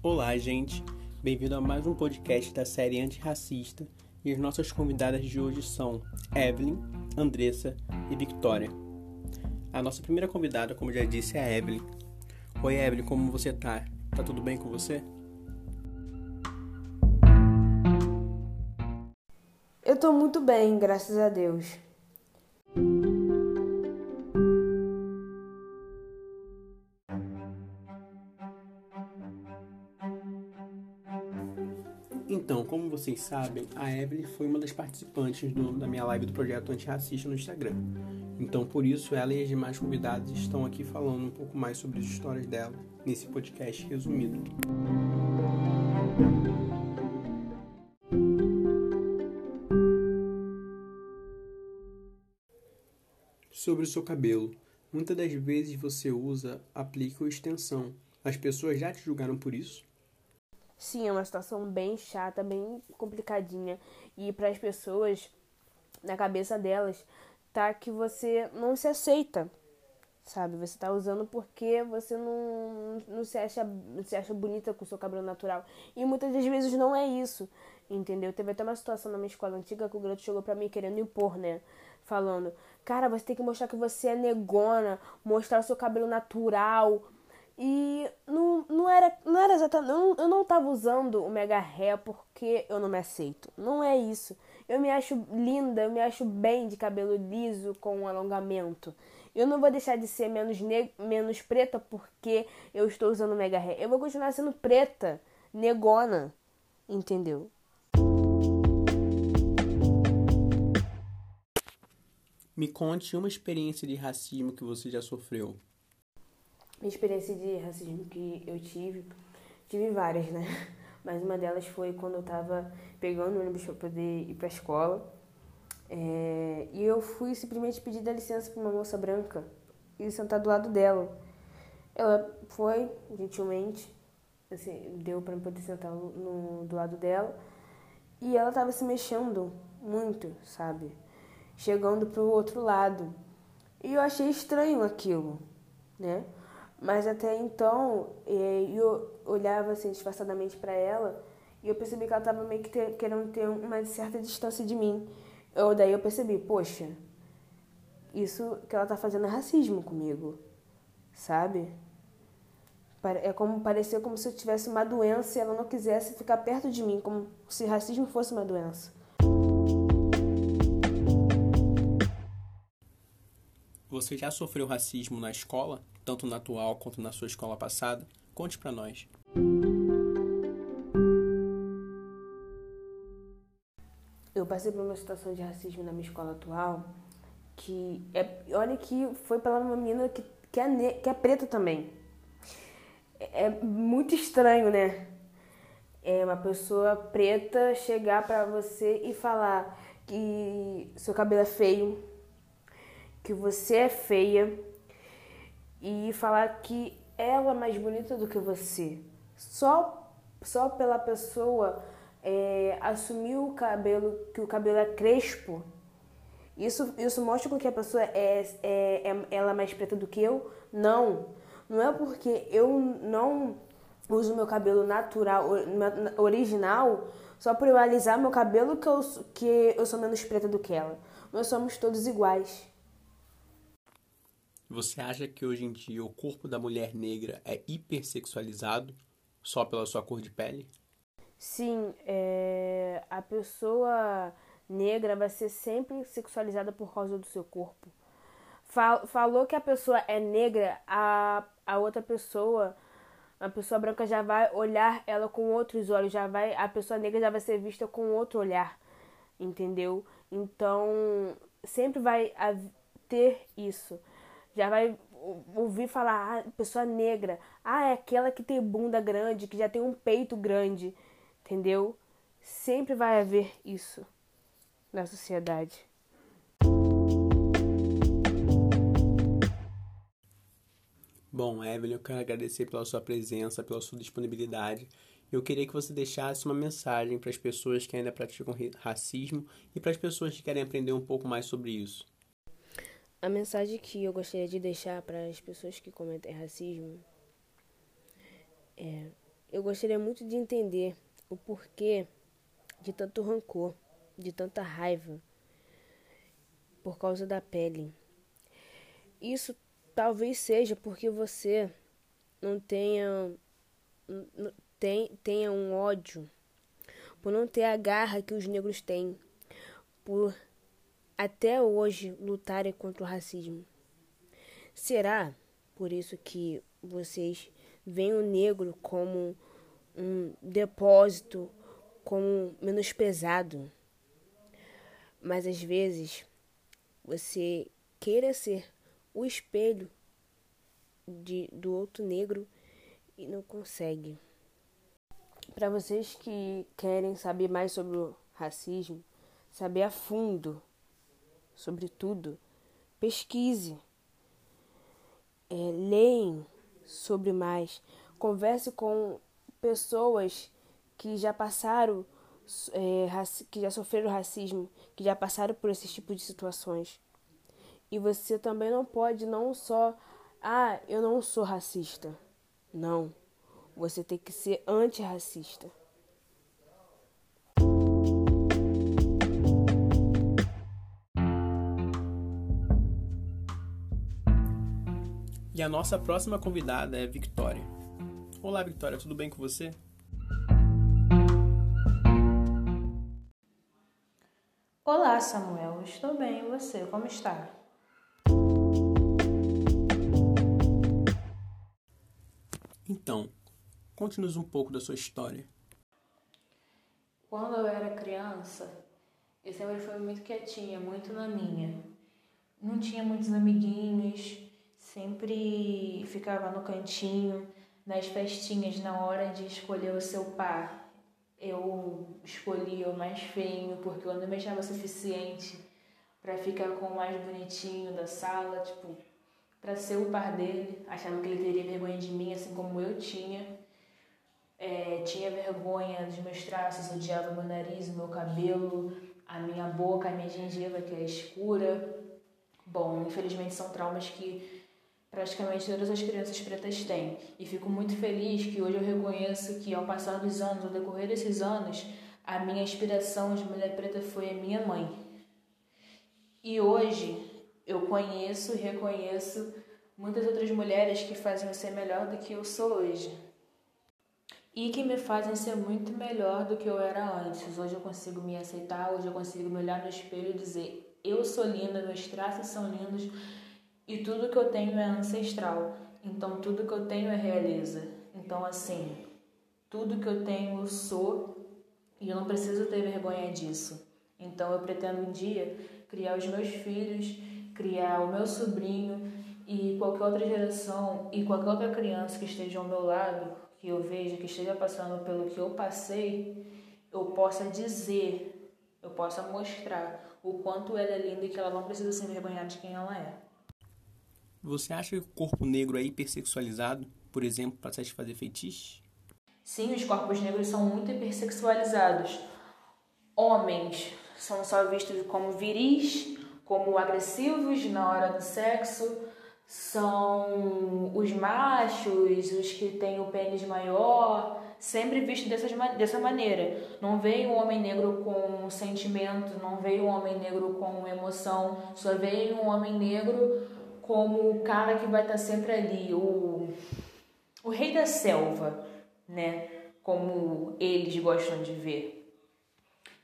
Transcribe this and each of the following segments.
Olá, gente. Bem-vindo a mais um podcast da série Antirracista. E as nossas convidadas de hoje são Evelyn, Andressa e Victoria. A nossa primeira convidada, como já disse, é a Evelyn. Oi, Evelyn, como você tá? Tá tudo bem com você? Eu tô muito bem, graças a Deus. Vocês sabem, a Evelyn foi uma das participantes do, da minha live do projeto Antirracista no Instagram. Então, por isso, ela e as demais convidadas estão aqui falando um pouco mais sobre as histórias dela nesse podcast resumido. Sobre o seu cabelo. Muitas das vezes você usa aplique ou extensão. As pessoas já te julgaram por isso? Sim, é uma situação bem chata, bem complicadinha. E para as pessoas, na cabeça delas, tá que você não se aceita, sabe? Você tá usando porque você não, não, se, acha, não se acha bonita com o seu cabelo natural. E muitas das vezes não é isso, entendeu? Teve até uma situação na minha escola antiga que o garoto chegou pra mim querendo impor, né? Falando, cara, você tem que mostrar que você é negona, mostrar o seu cabelo natural. E não, não era, não era exatamente. Eu não, eu não tava usando o mega hair porque eu não me aceito. Não é isso. Eu me acho linda, eu me acho bem de cabelo liso com um alongamento. Eu não vou deixar de ser menos, menos preta porque eu estou usando mega hair. Eu vou continuar sendo preta, negona. Entendeu? Me conte uma experiência de racismo que você já sofreu. Experiência de racismo que eu tive, tive várias, né? Mas uma delas foi quando eu tava pegando o ônibus para poder ir pra escola. É, e eu fui simplesmente pedir licença para uma moça branca e sentar do lado dela. Ela foi, gentilmente, assim, deu para poder sentar no, do lado dela. E ela tava se mexendo muito, sabe? chegando para o outro lado. E eu achei estranho aquilo, né? Mas até então eu olhava assim disfarçadamente para ela e eu percebi que ela estava meio que ter, querendo ter uma certa distância de mim. Eu, daí eu percebi, poxa, isso que ela está fazendo é racismo comigo, sabe? É como parecer como se eu tivesse uma doença e ela não quisesse ficar perto de mim, como se racismo fosse uma doença. Você já sofreu racismo na escola, tanto na atual quanto na sua escola passada? Conte para nós. Eu passei por uma situação de racismo na minha escola atual que é, olha que foi pela uma menina que, que, é, que é preta também. É, é muito estranho, né? É uma pessoa preta chegar para você e falar que seu cabelo é feio, que você é feia e falar que ela é mais bonita do que você. Só, só pela pessoa é, assumir o cabelo, que o cabelo é crespo, isso, isso mostra que a pessoa é, é, é ela é mais preta do que eu? Não. Não é porque eu não uso meu cabelo natural, original, só por eu alisar meu cabelo que eu, que eu sou menos preta do que ela. Nós somos todos iguais. Você acha que hoje em dia o corpo da mulher negra é hipersexualizado só pela sua cor de pele? Sim, é... a pessoa negra vai ser sempre sexualizada por causa do seu corpo. Falou que a pessoa é negra, a, a outra pessoa, a pessoa branca já vai olhar ela com outros olhos, já vai, a pessoa negra já vai ser vista com outro olhar, entendeu? Então, sempre vai ter isso já vai ouvir falar, ah, pessoa negra, ah, é aquela que tem bunda grande, que já tem um peito grande, entendeu? Sempre vai haver isso na sociedade. Bom, Evelyn, eu quero agradecer pela sua presença, pela sua disponibilidade. Eu queria que você deixasse uma mensagem para as pessoas que ainda praticam racismo e para as pessoas que querem aprender um pouco mais sobre isso. A mensagem que eu gostaria de deixar para as pessoas que cometem racismo é eu gostaria muito de entender o porquê de tanto rancor, de tanta raiva por causa da pele. Isso talvez seja porque você não tenha tem, tenha um ódio por não ter a garra que os negros têm, por até hoje lutarem contra o racismo. Será por isso que vocês veem o negro como um depósito, como menos pesado? Mas às vezes você queira ser o espelho de, do outro negro e não consegue. Para vocês que querem saber mais sobre o racismo, saber a fundo sobre tudo, pesquise, é, leem sobre mais, converse com pessoas que já passaram, é, que já sofreram racismo, que já passaram por esse tipo de situações. E você também não pode não só, ah, eu não sou racista. Não. Você tem que ser antirracista. E a nossa próxima convidada é Victoria. Olá, Victoria, tudo bem com você? Olá, Samuel. Estou bem. E você? Como está? Então, conte-nos um pouco da sua história. Quando eu era criança, eu sempre fui muito quietinha, muito na minha. Não tinha muitos amiguinhos, sempre ficava no cantinho, nas festinhas, na hora de escolher o seu par. Eu escolhia o mais feio, porque eu não me achava suficiente para ficar com o mais bonitinho da sala, tipo, para ser o par dele. Achava que ele teria vergonha de mim, assim como eu tinha. É, tinha vergonha dos meus traços, odiava meu nariz, meu cabelo, a minha boca, a minha gengiva, que é escura. Bom, infelizmente são traumas que praticamente todas as crianças pretas têm. E fico muito feliz que hoje eu reconheço que, ao passar dos anos, ao decorrer desses anos, a minha inspiração de mulher preta foi a minha mãe. E hoje eu conheço e reconheço muitas outras mulheres que fazem ser melhor do que eu sou hoje. E que me fazem ser muito melhor do que eu era antes. Hoje eu consigo me aceitar, hoje eu consigo me olhar no espelho e dizer: eu sou linda, meus traços são lindos e tudo que eu tenho é ancestral. Então tudo que eu tenho é realeza. Então assim, tudo que eu tenho eu sou e eu não preciso ter vergonha disso. Então eu pretendo um dia criar os meus filhos criar o meu sobrinho e qualquer outra geração e qualquer outra criança que esteja ao meu lado, que eu veja, que esteja passando pelo que eu passei, eu possa dizer, eu possa mostrar o quanto ela é linda e que ela não precisa se envergonhar de quem ela é. Você acha que o corpo negro é hipersexualizado, por exemplo, para satisfazer feitiços? Sim, os corpos negros são muito hipersexualizados. Homens são só vistos como viris, como agressivos na hora do sexo são os machos, os que têm o pênis maior, sempre visto dessa, dessa maneira. Não veio um homem negro com sentimento, não veio um homem negro com emoção, só veio um homem negro como o cara que vai estar sempre ali, o, o rei da selva, né? Como eles gostam de ver.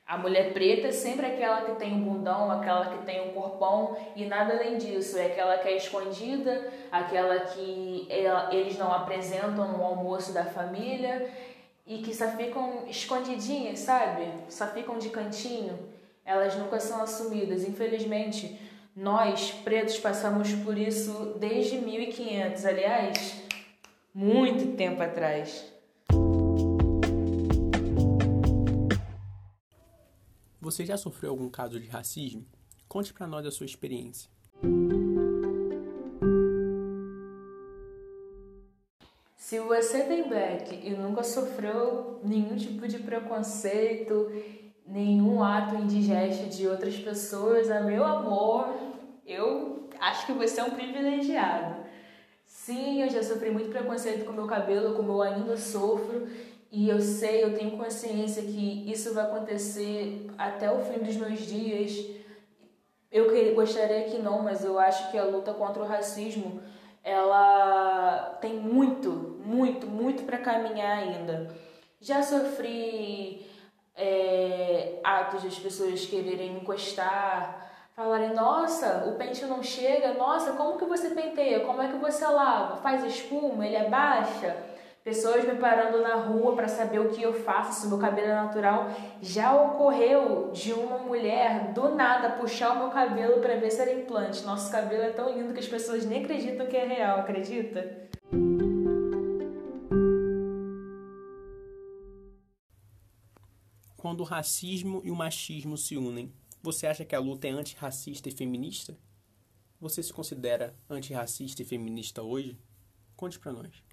A mulher preta é sempre aquela que tem um bundão, aquela que tem um corpão e nada além disso. É aquela que é escondida, aquela que eles não apresentam no almoço da família e que só ficam escondidinhas, sabe? Só ficam de cantinho. Elas nunca são assumidas. Infelizmente, nós pretos passamos por isso desde 1500, aliás, muito tempo atrás. Você já sofreu algum caso de racismo? Conte para nós a sua experiência. Se você tem black e nunca sofreu nenhum tipo de preconceito, nenhum ato indigesto de outras pessoas, a meu amor, eu acho que você é um privilegiado. Sim, eu já sofri muito preconceito com meu cabelo, como eu ainda sofro, e eu sei, eu tenho consciência que isso vai acontecer até o fim dos meus dias. Eu gostaria que não, mas eu acho que a luta contra o racismo, ela tem muito, muito, muito para caminhar ainda. Já sofri é, atos das pessoas quererem encostar, falarem, nossa, o pente não chega, nossa, como que você penteia? Como é que você lava? Faz espuma? Ele abaixa? Pessoas me parando na rua para saber o que eu faço, se meu cabelo é natural. Já ocorreu de uma mulher do nada puxar o meu cabelo para ver se era implante. Nosso cabelo é tão lindo que as pessoas nem acreditam que é real, acredita? Quando o racismo e o machismo se unem, você acha que a luta é antirracista e feminista? Você se considera antirracista e feminista hoje? Conte para nós.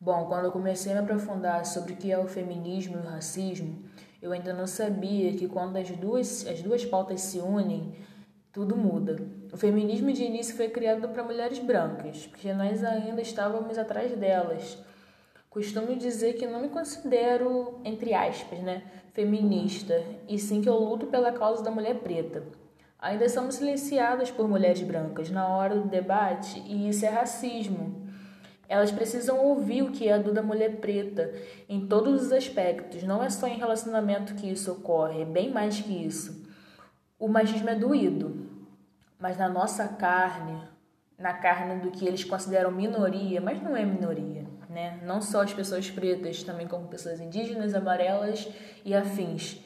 Bom, quando eu comecei a me aprofundar sobre o que é o feminismo e o racismo, eu ainda não sabia que quando as duas, as duas pautas se unem, tudo muda. O feminismo de início foi criado para mulheres brancas, porque nós ainda estávamos atrás delas costumo dizer que não me considero, entre aspas, né, feminista, e sim que eu luto pela causa da mulher preta. Ainda somos silenciadas por mulheres brancas na hora do debate e isso é racismo. Elas precisam ouvir o que é a dor da mulher preta em todos os aspectos, não é só em relacionamento que isso ocorre, é bem mais que isso. O machismo é doído, mas na nossa carne, na carne do que eles consideram minoria, mas não é minoria né? Não só as pessoas pretas, também como pessoas indígenas, amarelas e afins.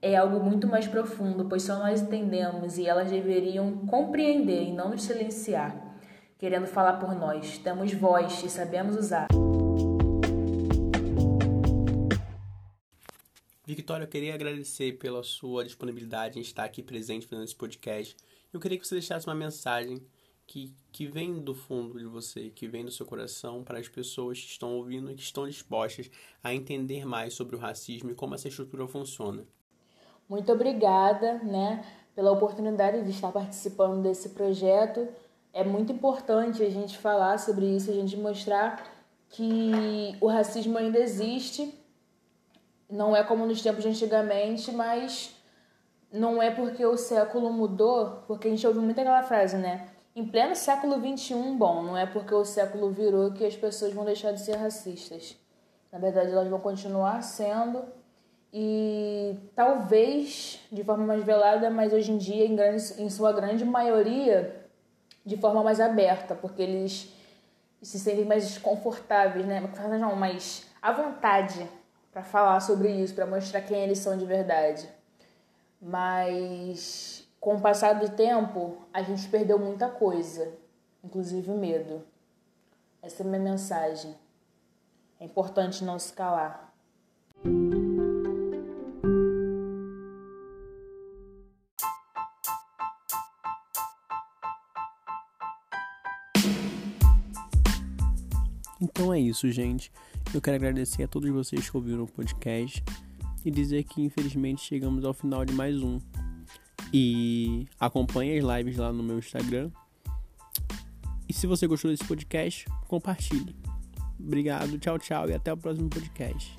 É algo muito mais profundo, pois só nós entendemos e elas deveriam compreender e não nos silenciar, querendo falar por nós. Temos voz e sabemos usar. Victoria, eu queria agradecer pela sua disponibilidade em estar aqui presente fazendo esse podcast. Eu queria que você deixasse uma mensagem que, que vem do fundo de você, que vem do seu coração para as pessoas que estão ouvindo e que estão dispostas a entender mais sobre o racismo e como essa estrutura funciona. Muito obrigada, né, pela oportunidade de estar participando desse projeto. É muito importante a gente falar sobre isso, a gente mostrar que o racismo ainda existe. Não é como nos tempos de antigamente, mas não é porque o século mudou, porque a gente ouve muito aquela frase, né? Em pleno século XXI, bom, não é porque o século virou que as pessoas vão deixar de ser racistas. Na verdade, elas vão continuar sendo e talvez de forma mais velada, mas hoje em dia, em, grande, em sua grande maioria, de forma mais aberta, porque eles se sentem mais confortáveis, né? Não, mais à vontade para falar sobre isso, para mostrar quem eles são de verdade. Mas com o passar do tempo, a gente perdeu muita coisa, inclusive o medo. Essa é a minha mensagem. É importante não se calar. Então é isso, gente. Eu quero agradecer a todos vocês que ouviram o podcast e dizer que infelizmente chegamos ao final de mais um. E acompanhe as lives lá no meu Instagram. E se você gostou desse podcast, compartilhe. Obrigado, tchau, tchau e até o próximo podcast.